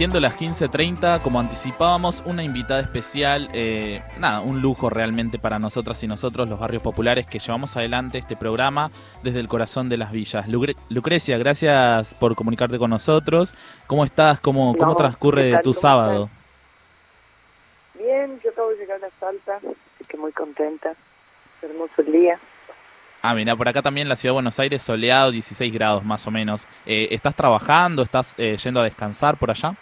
Siendo las 15.30, como anticipábamos, una invitada especial, eh, nada, un lujo realmente para nosotras y nosotros, los barrios populares, que llevamos adelante este programa desde el corazón de las villas. Lucrecia, gracias por comunicarte con nosotros. ¿Cómo estás? ¿Cómo, cómo transcurre tu sábado? Bien, yo acabo de llegar a Salta, así que muy contenta. Hermoso el día. Ah, mira, por acá también la ciudad de Buenos Aires, soleado, 16 grados más o menos. Eh, ¿Estás trabajando? ¿Estás eh, yendo a descansar por allá?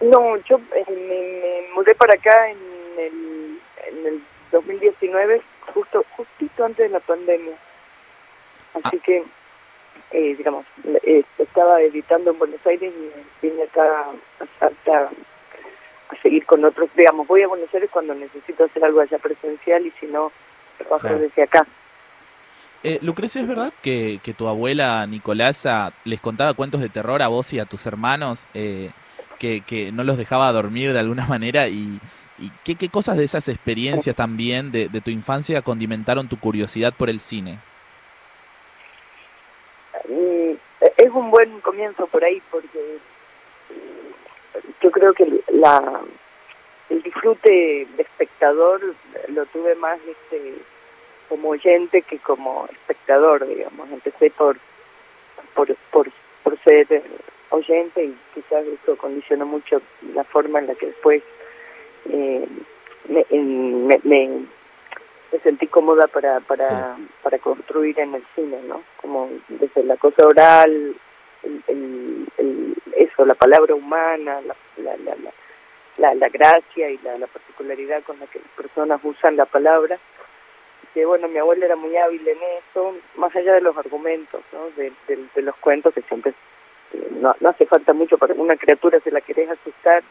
No, yo eh, me, mudé para acá en el, en el 2019, justo justito antes de la pandemia. Así ah. que, digamos, estaba editando en Buenos Aires y vine acá a Salta a seguir con otros. Digamos, voy a Buenos Aires cuando necesito hacer algo allá presencial y si no, trabajo desde acá. Eh, Lucrecia, ¿es verdad que, tu abuela Nicolasa les contaba cuentos de terror a vos y a tus hermanos? Eh, que, no los dejaba dormir de alguna manera y, ¿qué, cosas de esas experiencias también de, tu infancia condimentaron tu curiosidad por el cine? Mm, es un buen comienzo por ahí porque yo creo que la el disfrute de espectador lo tuve más este como oyente que como espectador, digamos. Empecé por, por, por, por ser oyente y quizás eso condicionó mucho la forma en la que después eh, me, me, me, sentí cómoda para, para, para construir en el cine, ¿no? Como desde la cosa oral, el, el, eso, la palabra humana, la, la, la, la, la gracia y la, la particularidad con la que las personas usan la palabra bueno, mi abuela era muy hábil en eso, más allá de los argumentos, ¿no? de, los cuentos que siempre eh, no, hace falta mucho para una criatura se la querés asustar,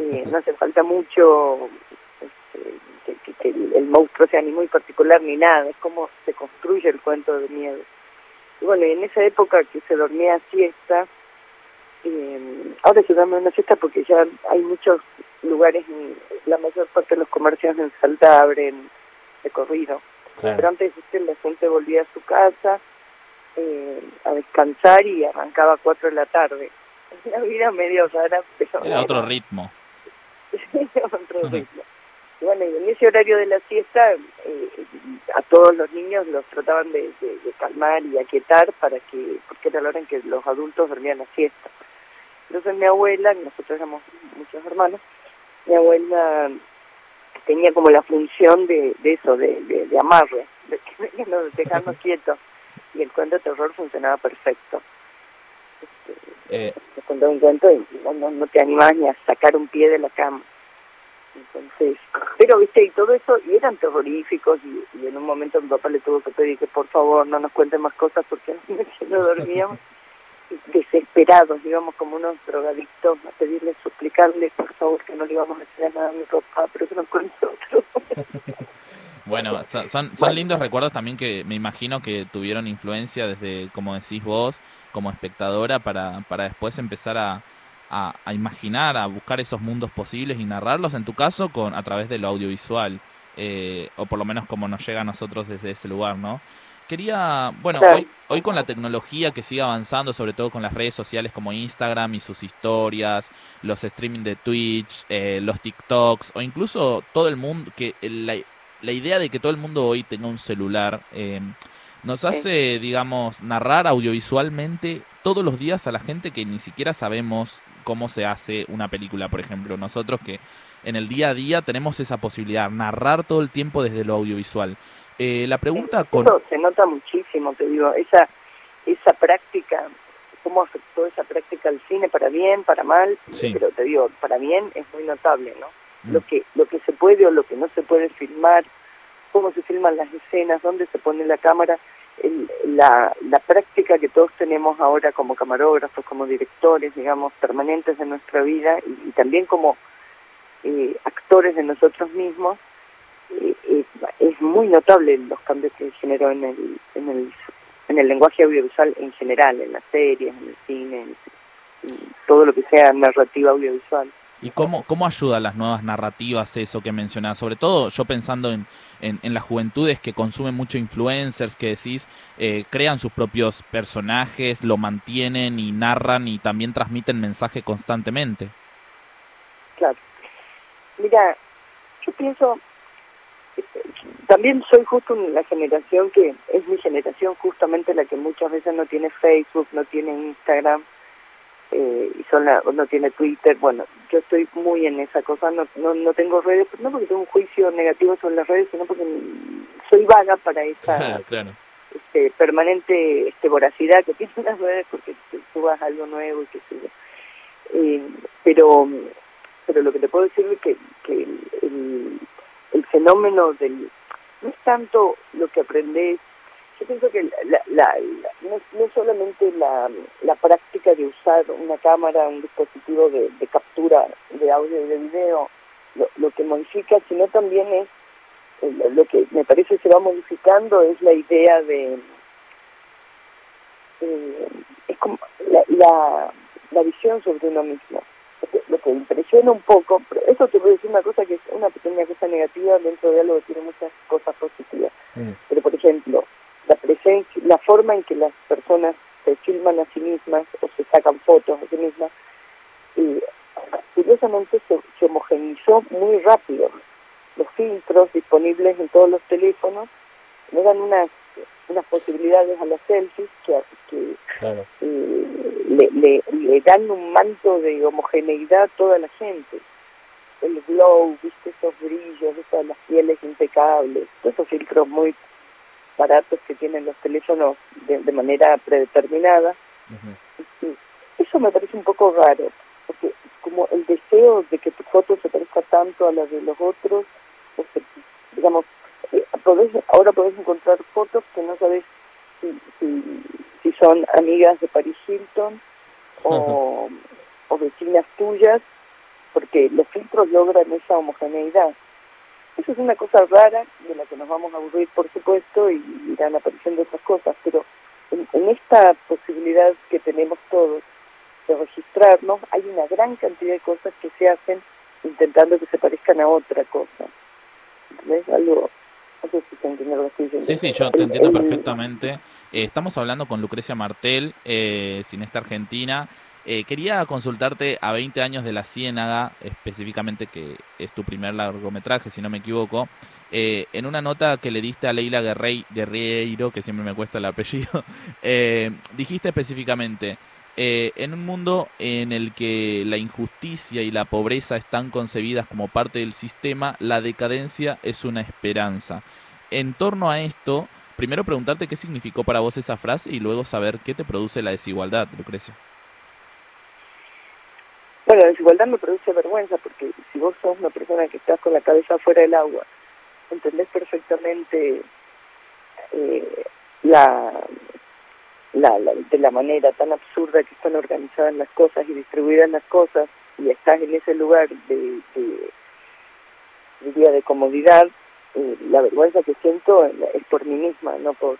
eh, no hace falta mucho este, que, el, monstruo sea ni muy particular ni nada, es como se construye el cuento de miedo. Y bueno, y en esa época que se dormía a siesta, eh, ahora se duerme una siesta porque ya hay muchos lugares, la mayor parte de los comercios en Salta abren corrido. Pero antes la gente volvía a su casa eh, a descansar y arrancaba a 4 de la tarde. Una vida medio rara, pero... Era otro ritmo. otro ritmo. Y bueno, y en ese horario de la siesta, eh, a todos los niños los trataban de, calmar y aquietar para que, porque era la hora en que los adultos dormían la siesta. Entonces mi abuela, nosotros éramos muchos hermanos, mi abuela tenía como la función de, de eso, de, de, amarre, de, de dejarnos quietos. Y el cuento de terror funcionaba perfecto. Este, eh. Te contaba un cuento y no, no, te animabas ni a sacar un pie de la cama. Entonces, pero viste, y todo eso, y eran terroríficos, y, en un momento mi papá le tuvo que pedir que por favor no nos cuente más cosas porque no dormíamos desesperados, digamos, como unos drogadictos, a pedirle, suplicarle, por favor, que no le íbamos a decir nada a mi papá, pero que nos con nosotros. bueno, son, son, lindos recuerdos también que me imagino que tuvieron influencia desde, como decís vos, como espectadora, para, para después empezar a, a, imaginar, a buscar esos mundos posibles y narrarlos, en tu caso, con a través de lo audiovisual, eh, o por lo menos como nos llega a nosotros desde ese lugar, ¿no? Quería, bueno, hoy, hoy con la tecnología que sigue avanzando, sobre todo con las redes sociales como Instagram y sus historias, los streaming de Twitch, eh, los TikToks, o incluso todo el mundo, que la, la, idea de que todo el mundo hoy tenga un celular, eh, nos hace, digamos, narrar audiovisualmente todos los días a la gente que ni siquiera sabemos cómo se hace una película, por ejemplo. Nosotros que en el día a día tenemos esa posibilidad, narrar todo el tiempo desde lo audiovisual. Eh, la pregunta con... se nota muchísimo, te digo, esa, esa práctica, cómo afectó esa práctica al cine, para bien, para mal, pero te digo, para bien es muy notable, ¿no? Mm. Lo, que, lo que se puede o lo que no se puede filmar, cómo se filman las escenas, dónde se pone la cámara, la, práctica que todos tenemos ahora como camarógrafos, como directores, digamos, permanentes de nuestra vida y, también como eh, actores de nosotros mismos, es muy notable los cambios que generó en el, en el, en el lenguaje audiovisual en general, en las series, en el cine, en, todo lo que sea narrativa audiovisual. ¿Y cómo, cómo ayuda a las nuevas narrativas eso que mencionás? Sobre todo yo pensando en, en, las juventudes que consumen mucho influencers, que decís, eh, crean sus propios personajes, lo mantienen y narran y también transmiten mensaje constantemente. Claro. Mira, yo pienso, también soy justo la generación que es mi generación justamente la que muchas veces no tiene Facebook, no tiene Instagram eh, y son la, no tiene Twitter. Bueno, yo estoy muy en esa cosa, no, no, no tengo redes, no porque tengo un juicio negativo sobre las redes, sino porque soy vaga para esa este, permanente este, voracidad que tienen las redes porque subas algo nuevo y qué sé yo. Eh, pero, pero lo que te puedo decir es que, que el, el fenómeno del... No es tanto lo que aprendes, yo pienso que la, la, no, no, solamente la, la, práctica de usar una cámara, un dispositivo de, de captura de audio y de video, lo, lo, que modifica, sino también es, eh, lo que me parece se va modificando es la idea de... Eh, es como la, la, la visión sobre uno mismo lo que impresiona un poco, pero eso te voy a decir una cosa que es una pequeña cosa negativa dentro de algo que tiene muchas cosas positivas. Mm. Pero por ejemplo, la presencia, la forma en que las personas se filman a sí mismas o se sacan fotos a sí mismas, y curiosamente se, se homogeneizó muy rápido. Los filtros disponibles en todos los teléfonos no dan unas unas posibilidades a las selfies que, que eh, le, le, le, dan un manto de homogeneidad a toda la gente. El glow, viste esos brillos, esas las pieles impecables, esos filtros muy baratos que tienen los teléfonos de, de manera predeterminada. Eso me parece un poco raro, porque como el deseo de que tu foto se parezca tanto a la de los otros, o digamos, ahora podés encontrar fotos que no sabes si, si, son amigas de Paris Hilton o, o vecinas tuyas, porque los filtros logran esa homogeneidad. Eso es una cosa rara de la que nos vamos a aburrir, por supuesto, y irán apareciendo otras cosas, pero en, en esta posibilidad que tenemos todos de registrarnos, hay una gran cantidad de cosas que se hacen intentando que se parezcan a otra cosa. ¿Ves? Algo Sí, sí, yo te entiendo perfectamente. Eh, estamos hablando con Lucrecia Martel, eh, cineasta argentina. Eh, quería consultarte a 20 años de La Ciénaga, específicamente que es tu primer largometraje, si no me equivoco. Eh, en una nota que le diste a Leila Guerreiro, que siempre me cuesta el apellido, dijiste específicamente, en un mundo en el que la injusticia y la pobreza están concebidas como parte del sistema, la decadencia es una esperanza en torno a esto, primero preguntarte qué significó para vos esa frase y luego saber qué te produce la desigualdad, Lucrecia. Bueno, la desigualdad me produce vergüenza porque si vos sos una persona que estás con la cabeza fuera del agua, entendés perfectamente eh, la, la, de la manera tan absurda que están organizadas las cosas y distribuidas las cosas y estás en ese lugar de, de, de, de comodidad, eh, la vergüenza que siento es por mí misma, no por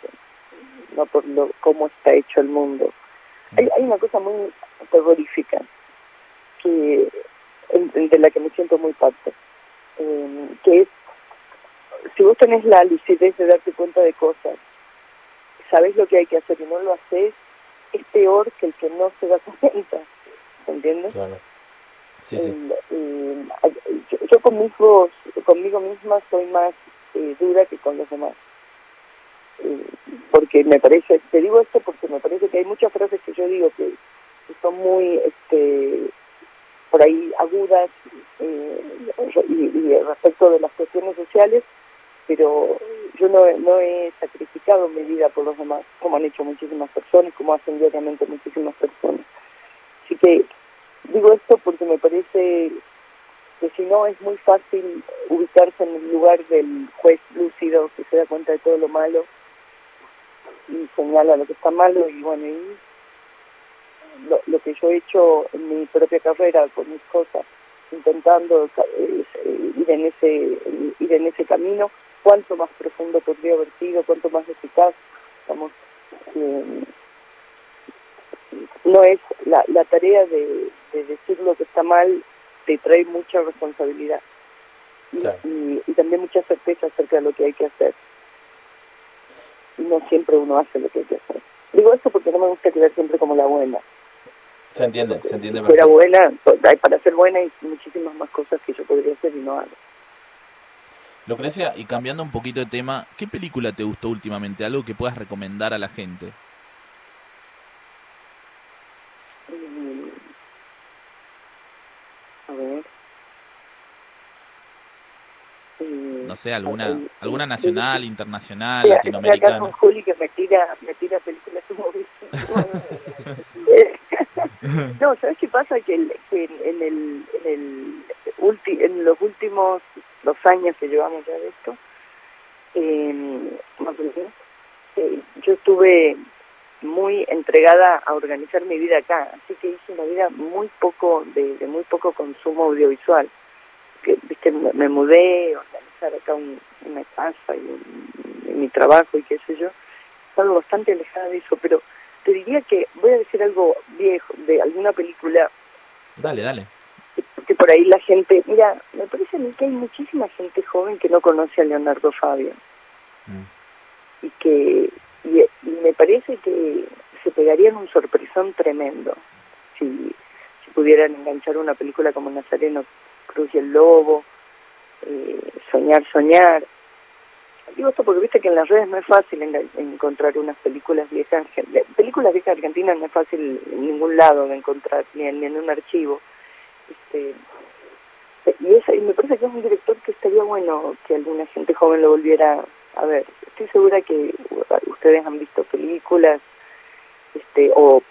no por lo, cómo está hecho el mundo. Hay, hay una cosa muy terrorífica que de la que me siento muy parte, eh, que es si vos tenés la lucidez de darte cuenta de cosas, sabés lo que hay que hacer y no lo haces, es peor que el que no se da cuenta, ¿entiendes? Claro. Sí, sí. Eh, yo, yo conmigo, conmigo misma soy más eh, dura que con los demás. Eh, porque me parece, te digo esto porque me parece que hay muchas frases que yo digo que, son muy, este, por ahí agudas eh, y, respecto de las cuestiones sociales, pero yo no, no he sacrificado mi vida por los demás, como han hecho muchísimas personas, como hacen diariamente muchísimas personas. Así que digo esto porque me parece que si no es muy fácil ubicarse en el lugar del juez lúcido que se da cuenta de todo lo malo y señala lo que está malo y bueno, y lo, que yo he hecho en mi propia carrera con mis cosas, intentando eh, ir en ese ir en ese camino, cuánto más profundo podría haber sido, cuánto más eficaz, estamos eh, no es la, la tarea de, de decir lo que está mal te trae mucha responsabilidad y, y, también mucha certeza acerca de lo que hay que hacer. Y no siempre uno hace lo que hay que hacer. Digo esto porque no me gusta quedar siempre como la buena. Se entiende, se entiende. Si fuera buena, para ser buena hay muchísimas más cosas que yo podría hacer y no hago. Lucrecia, y cambiando un poquito de tema, ¿qué película te gustó últimamente? Algo que puedas recomendar a la gente. Mm. A ver. no sé, alguna alguna nacional, internacional, latinoamericana. Acá con Juli que me tira, me tira películas No, ¿sabes qué pasa? Que, en, el, en, el en los últimos dos años que llevamos ya de esto, eh, yo estuve muy entregada a organizar mi vida acá, así que hice una vida muy poco de, muy poco consumo audiovisual. Que, viste, me, mudé, organizar acá una casa y, mi trabajo y qué sé yo, estaba bastante alejada de eso, pero diría que voy a decir algo viejo, de alguna película. Dale, dale. Que por ahí la gente, mira, me parece a mí que hay muchísima gente joven que no conoce a Leonardo Fabio. Mm. Y que y, me parece que se pegarían un sorpresón tremendo si, si pudieran enganchar una película como Nazareno Cruz y el Lobo, eh, Soñar, Soñar, Digo esto porque viste que en las redes no es fácil encontrar unas películas viejas, películas viejas argentinas no es fácil en ningún lado de encontrar, ni en, un archivo. Este, y, y me parece que es un director que estaría bueno que alguna gente joven lo volviera a ver. Estoy segura que ustedes han visto películas este, o,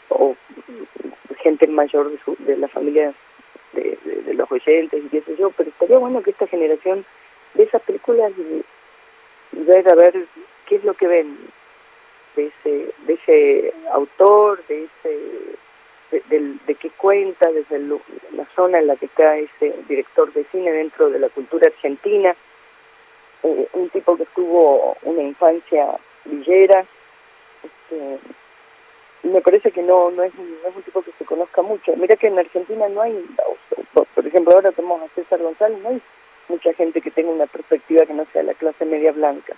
gente mayor de, su, de la familia de, de, los oyentes y qué sé yo, pero estaría bueno que esta generación de esas películas a ver qué es lo que ven de ese, de ese autor, de ese de, qué cuenta desde la zona en la que está ese director de cine dentro de la cultura argentina, eh, un tipo que tuvo una infancia villera, este, me parece que no, no, es, no es un tipo que se conozca mucho. Mira que en Argentina no hay, por ejemplo ahora tenemos a César González, no hay mucha gente que tenga una perspectiva que no sea la clase media blanca.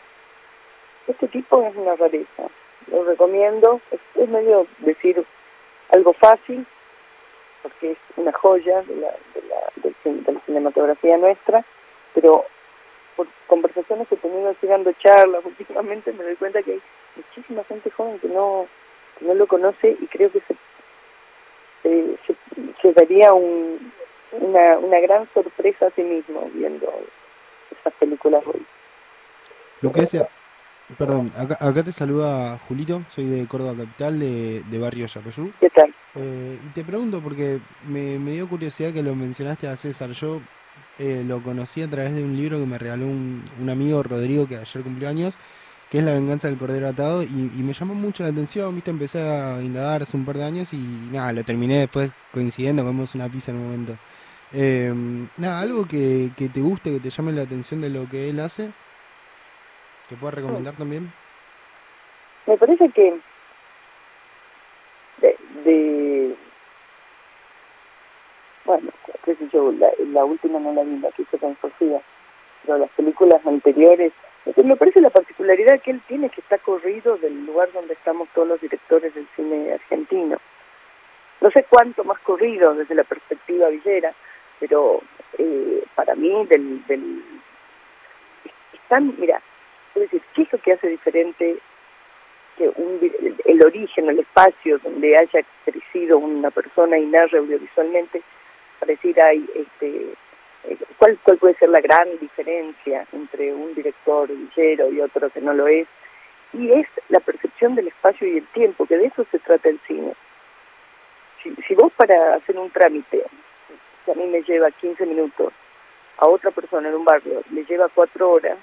Este tipo es una rareza, lo recomiendo, es, medio decir algo fácil, porque es una joya de la, de la, cinematografía nuestra, pero por conversaciones que he tenido así dando charlas últimamente me doy cuenta que hay muchísima gente joven que no, no lo conoce y creo que se, se, se daría un, una, una gran sorpresa a sí mismo viendo esas películas hoy. Lucrecia, perdón, acá, acá te saluda Julito, soy de Córdoba Capital, de, de Barrio Yapeyú. ¿Qué tal? Eh, y te pregunto, porque me, me, dio curiosidad que lo mencionaste a César, yo eh, lo conocí a través de un libro que me regaló un, un amigo, Rodrigo, que ayer cumplió años, que es La venganza del cordero atado, y, y, me llamó mucho la atención, viste, empecé a indagar hace un par de años y nada, lo terminé después coincidiendo, comemos una pizza en un momento. Eh, nada, algo que, que, te guste, que te llame la atención de lo que él hace, que puedas recomendar también. Me parece que de, bueno, qué sé yo, la, la, última no la vi, la que hizo con Sofía, pero las películas anteriores, me parece la particularidad que él tiene que está corrido del lugar donde estamos todos los directores del cine argentino. No sé cuánto más corrido desde la perspectiva villera, pero eh, para mí del, están, mira, es decir, ¿qué es lo que hace diferente que un, el, origen, el espacio donde haya crecido una persona y narra audiovisualmente, para decir, hay, este, eh, ¿cuál, ¿cuál puede ser la gran diferencia entre un director villero y otro que no lo es? Y es la percepción del espacio y el tiempo, que de eso se trata el cine. Si, si vos para hacer un trámite a mí me lleva 15 minutos, a otra persona en un barrio le lleva cuatro horas,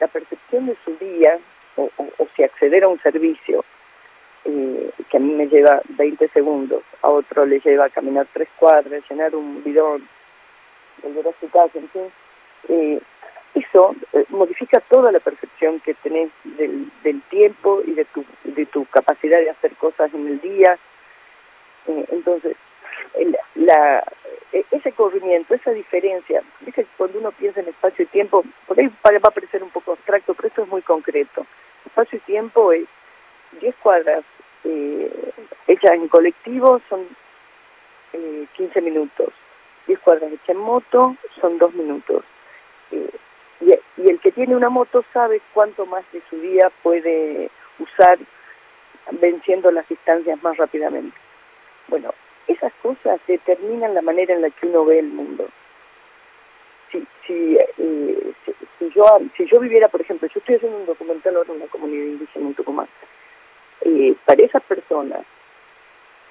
la percepción de su día, o, si acceder a un servicio eh, que a mí me lleva 20 segundos, a otro le lleva caminar tres cuadras, llenar un bidón, volver a su casa, en fin, eh, eso eh, modifica toda la percepción que tenés del, tiempo y de tu, de tu capacidad de hacer cosas en el día. entonces, la, ese corrimiento, esa diferencia, dice que cuando uno piensa en espacio y tiempo, por ahí va a parecer un poco abstracto, pero esto es muy concreto. Espacio y tiempo es 10 cuadras eh, hechas en colectivo son eh, 15 minutos, 10 cuadras hechas en moto son 2 minutos. Eh, y, y el que tiene una moto sabe cuánto más de su día puede usar venciendo las distancias más rápidamente. Bueno, esas cosas determinan la manera en la que uno ve el mundo. Si, si, eh, si, yo, viviera, por ejemplo, yo estoy haciendo un documental ahora en una comunidad indígena en Tucumán, eh, para esas personas,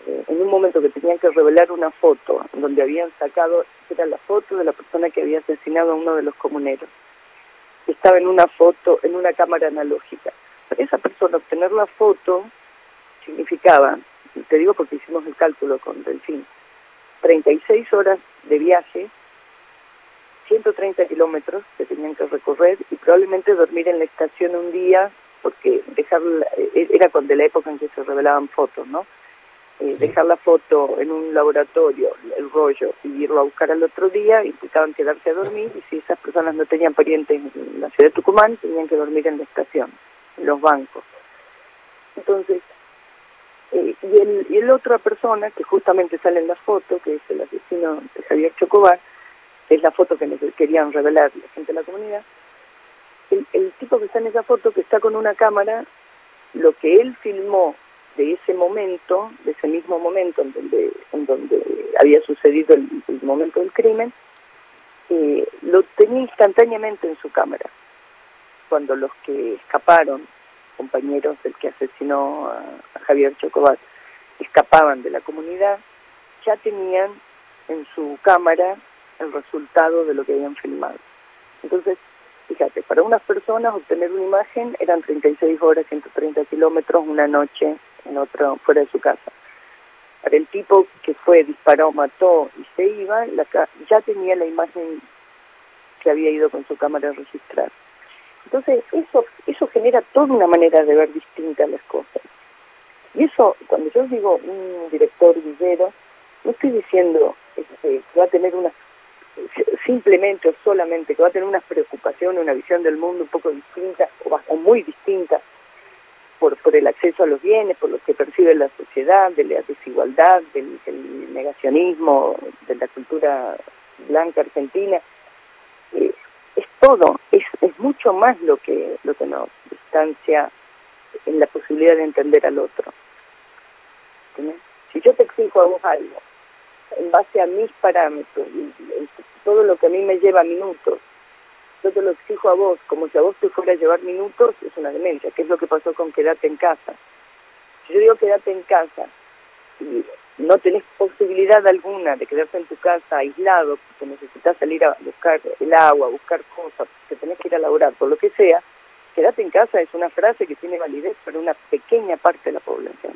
eh, en un momento que tenían que revelar una foto donde habían sacado, era la foto de la persona que había asesinado a uno de los comuneros, estaba en una foto, en una cámara analógica. Para esa persona obtener la foto significaba te digo porque hicimos el cálculo con Delfín, 36 horas de viaje, 130 kilómetros que tenían que recorrer y probablemente dormir en la estación un día, porque dejar eh, era con de la época en que se revelaban fotos, ¿no? Eh, dejar la foto en un laboratorio, el rollo, y irlo a buscar al otro día, implicaban quedarse a dormir, y si esas personas no tenían parientes en la ciudad de Tucumán, tenían que dormir en la estación, en los bancos. Entonces, eh, y, el, y el otra persona que justamente sale en la foto, que es el asesino de Javier Chocobar, es la foto que nos querían revelar la gente de la comunidad, el, el tipo que está en esa foto, que está con una cámara, lo que él filmó de ese momento, de ese mismo momento en donde, en donde había sucedido el, el momento del crimen, eh, lo tenía instantáneamente en su cámara. Cuando los que escaparon compañeros del que asesinó a, Javier Chocobat escapaban de la comunidad, ya tenían en su cámara el resultado de lo que habían filmado. Entonces, fíjate, para unas personas obtener una imagen eran 36 horas, 130 kilómetros, una noche en otro, fuera de su casa. Para el tipo que fue, disparó, mató y se iba, ya tenía la imagen que había ido con su cámara a registrar. Entonces, eso, eso genera toda una manera de ver distintas las cosas. Y eso, cuando yo digo un director villero, no estoy diciendo este, que va a tener una, simplemente o solamente que va a tener una preocupación, una visión del mundo un poco distinta o, muy distinta por, por el acceso a los bienes, por lo que percibe la sociedad, de la desigualdad, del negacionismo, de la cultura blanca argentina. Todo, es, es mucho más lo que, lo que nos distancia en la posibilidad de entender al otro. Si yo te exijo a vos algo, en base a mis parámetros, todo lo que a mí me lleva minutos, yo te lo exijo a vos, como si a vos te fuera a llevar minutos, es una demencia, que es lo que pasó con quedarte en casa. Si yo digo quedarte en casa, y no tenés posibilidad alguna de quedarte en tu casa aislado, porque necesitas salir a buscar el agua, buscar cosas, que tenés que ir a laborar, por lo que sea, quédate en casa es una frase que tiene validez para una pequeña parte de la población.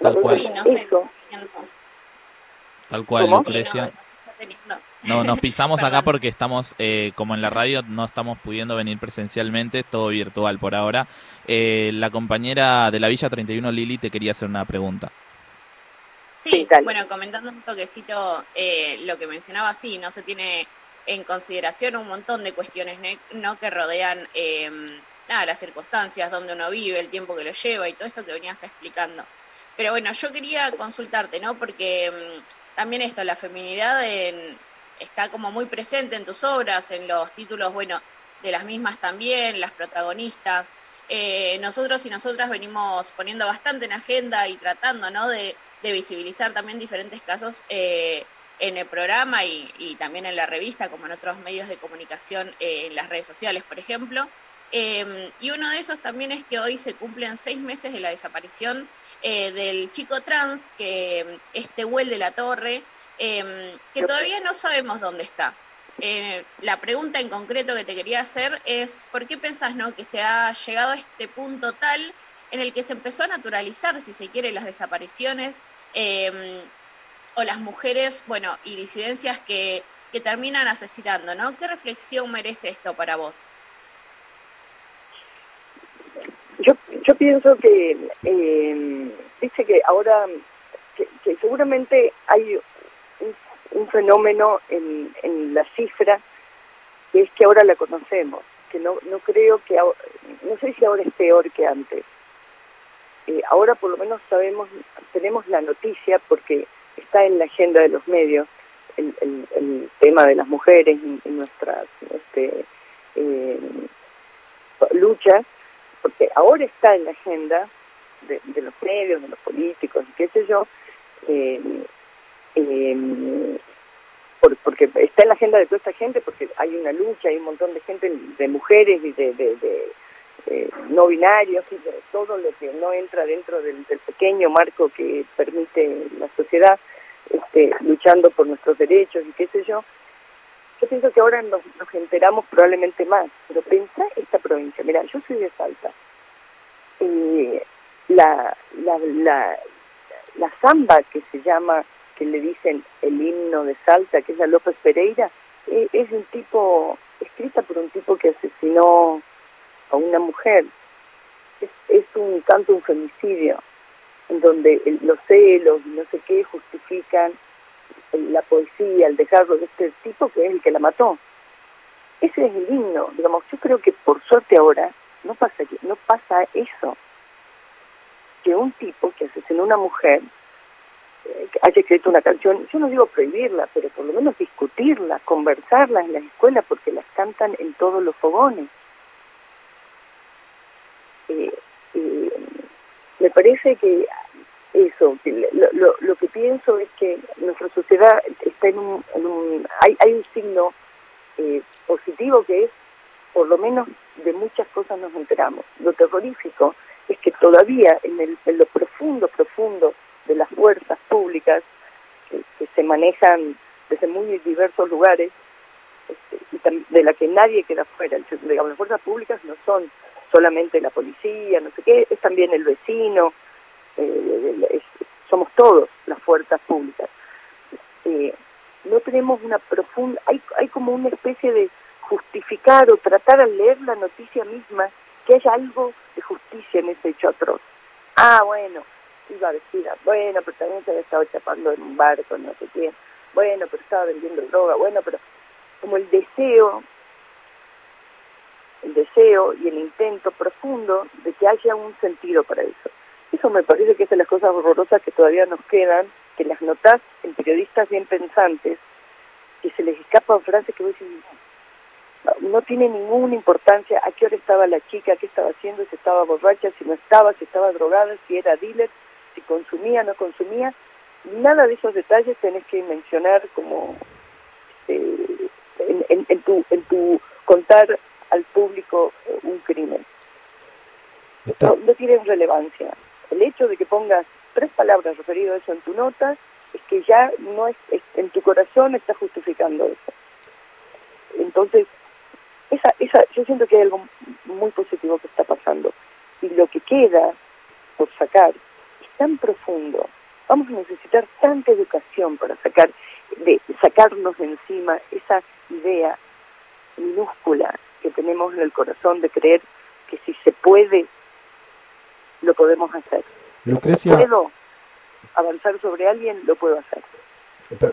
Tal cual. Eso, Tal cual, Lucrecia. No, nos pisamos acá porque estamos, eh, como en la radio, no estamos pudiendo venir presencialmente, todo virtual por ahora. Eh, la compañera de la Villa 31, Lili, te quería hacer una pregunta. Sí, bueno, comentando un toquecito eh, lo que mencionaba, sí, no se tiene en consideración un montón de cuestiones no que rodean em, nada, las circunstancias, donde uno vive, el tiempo que lo lleva y todo esto que venías explicando. Pero bueno, yo quería consultarte, ¿no? Porque em, también esto, la feminidad está como muy presente en tus obras, en los títulos, bueno, de las mismas también, las protagonistas. Eh, nosotros y nosotras venimos poniendo bastante en agenda y tratando ¿no? de, visibilizar también diferentes casos eh, en el programa y, también en la revista, como en otros medios de comunicación, eh, en las redes sociales, por ejemplo. Em, y uno de esos también es que hoy se cumplen seis meses de la desaparición del chico trans, que este Huel de la Torre, em, que todavía no sabemos dónde está. Eh, la pregunta en concreto que te quería hacer es, ¿por qué pensás no, que se ha llegado a este punto tal en el que se empezó a naturalizar, si se quiere, las desapariciones em, o las mujeres, bueno, y disidencias que, que terminan asesinando, ¿no? ¿Qué reflexión merece esto para vos? Yo, pienso que, dice que ahora, que seguramente hay un fenómeno en, en la cifra que es que ahora la conocemos, que no, no creo que, no sé si ahora es peor que antes. Eh, ahora por lo menos sabemos, tenemos la noticia porque está en la agenda de los medios el, tema de las mujeres en, nuestras este, eh, luchas, porque ahora está en la agenda de, los medios, de los políticos, qué sé yo, eh, porque está en la agenda de toda esta gente, porque hay una lucha, hay un montón de gente, de mujeres y de, no binarios y de todo lo que no entra dentro del, pequeño marco que permite la sociedad, este, luchando por nuestros derechos y qué sé yo. Yo pienso que ahora nos, enteramos probablemente más, pero pensá esta provincia. Mira, yo soy de Salta. Eh, la, la, la, la samba que se llama que le dicen el himno de Salta, que es la López Pereira, eh, es un tipo, escrita por un tipo que asesinó a una mujer. Es, un tanto un femicidio, en donde los celos y no sé qué justifican la poesía, el dejarlo de este tipo que es el que la mató. Ese es el himno, digamos, yo creo que por suerte ahora no pasa, no pasa eso, que un tipo que asesinó a una mujer haya escrito una canción, yo no digo prohibirla, pero por lo menos discutirla, conversarla en las escuelas, porque las cantan en todos los fogones. Eh, eh, me parece que eso, lo, lo, que pienso es que nuestra sociedad está en un, hay, hay un signo eh, positivo que es, por lo menos de muchas cosas nos enteramos. Lo terrorífico es que todavía en, el, en lo profundo, profundo de las fuerzas públicas que, se manejan desde muy diversos lugares este, de la que nadie queda fuera. Las fuerzas públicas no son solamente la policía, no sé qué, es también el vecino, eh, somos todos las fuerzas públicas. Eh, no tenemos una profunda, hay, como una especie de justificar o tratar al leer la noticia misma que haya algo de justicia en ese hecho atroz. Ah, bueno, iba vestida, bueno, pero también se había estado chapando en un barco, no sé quién, bueno, pero estaba vendiendo droga, bueno, pero como el deseo, el deseo y el intento profundo de que haya un sentido para eso. Eso me parece que es de las cosas horrorosas que todavía nos quedan, que las notas en periodistas bien pensantes, que se les escapan frases que vos decís, no tiene ninguna importancia a qué hora estaba la chica, qué estaba haciendo, si estaba borracha, si no estaba, si estaba drogada, si era dealer, si consumía, no consumía, nada de esos detalles tenés que mencionar como este, en, tu, en tu contar al público eh, un crimen. No, no tiene relevancia. El hecho de que pongas tres palabras referido a eso en tu nota es que ya no es, en tu corazón está justificando eso. Entonces, esa, esa, yo siento que hay algo muy positivo que está pasando. Y lo que queda por sacar tan profundo, vamos a necesitar tanta educación para sacar de sacarnos de encima esa idea minúscula que tenemos en el corazón de creer que si se puede, lo podemos hacer. Lucrecia, si puedo avanzar sobre alguien, lo puedo hacer.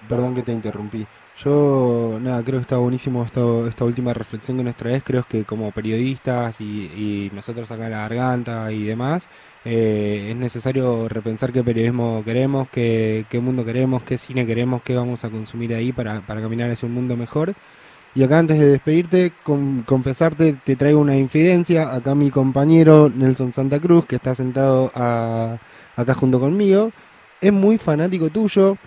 Perdón que te interrumpí. Yo, nada, creo que está buenísimo esto, esta última reflexión que nos traes. Creo que como periodistas y, nosotros acá en la garganta y demás, eh, es necesario repensar qué periodismo queremos, qué, qué, mundo queremos, qué cine queremos, qué vamos a consumir ahí para, para caminar hacia un mundo mejor. Y acá antes de despedirte, con, confesarte, te traigo una infidencia. Acá mi compañero Nelson Santa Cruz, que está sentado acá junto conmigo, es muy fanático tuyo.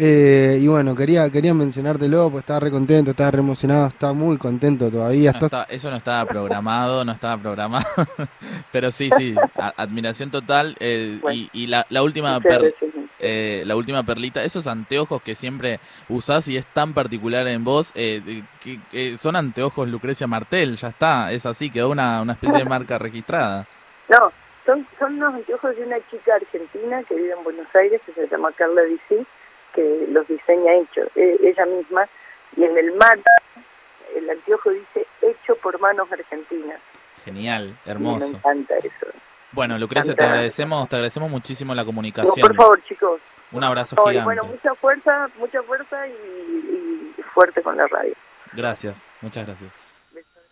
Eh, y bueno, quería quería mencionártelo, pues estaba re contento, estaba re emocionado, estaba muy contento todavía. eso no estaba programado, no estaba programado. Pero sí, sí, admiración total. Eh, y, la, última eh, la última perlita, esos anteojos que siempre usás y es tan particular en vos, que, son anteojos Lucrecia Martel, ya está, es así, quedó una, una especie de marca registrada. No, son, son unos anteojos de una chica argentina que vive en Buenos Aires, que se llama Carla Dicís que los diseña hecho, e, ella misma, y en el mar el anteojo dice hecho por manos argentinas. Genial, hermoso. me encanta eso. Bueno, Lucrecia, te agradecemos, te agradecemos muchísimo la comunicación. por favor, chicos. Un abrazo gigante. Bueno, mucha fuerza, mucha fuerza y fuerte con la radio. Gracias, muchas gracias.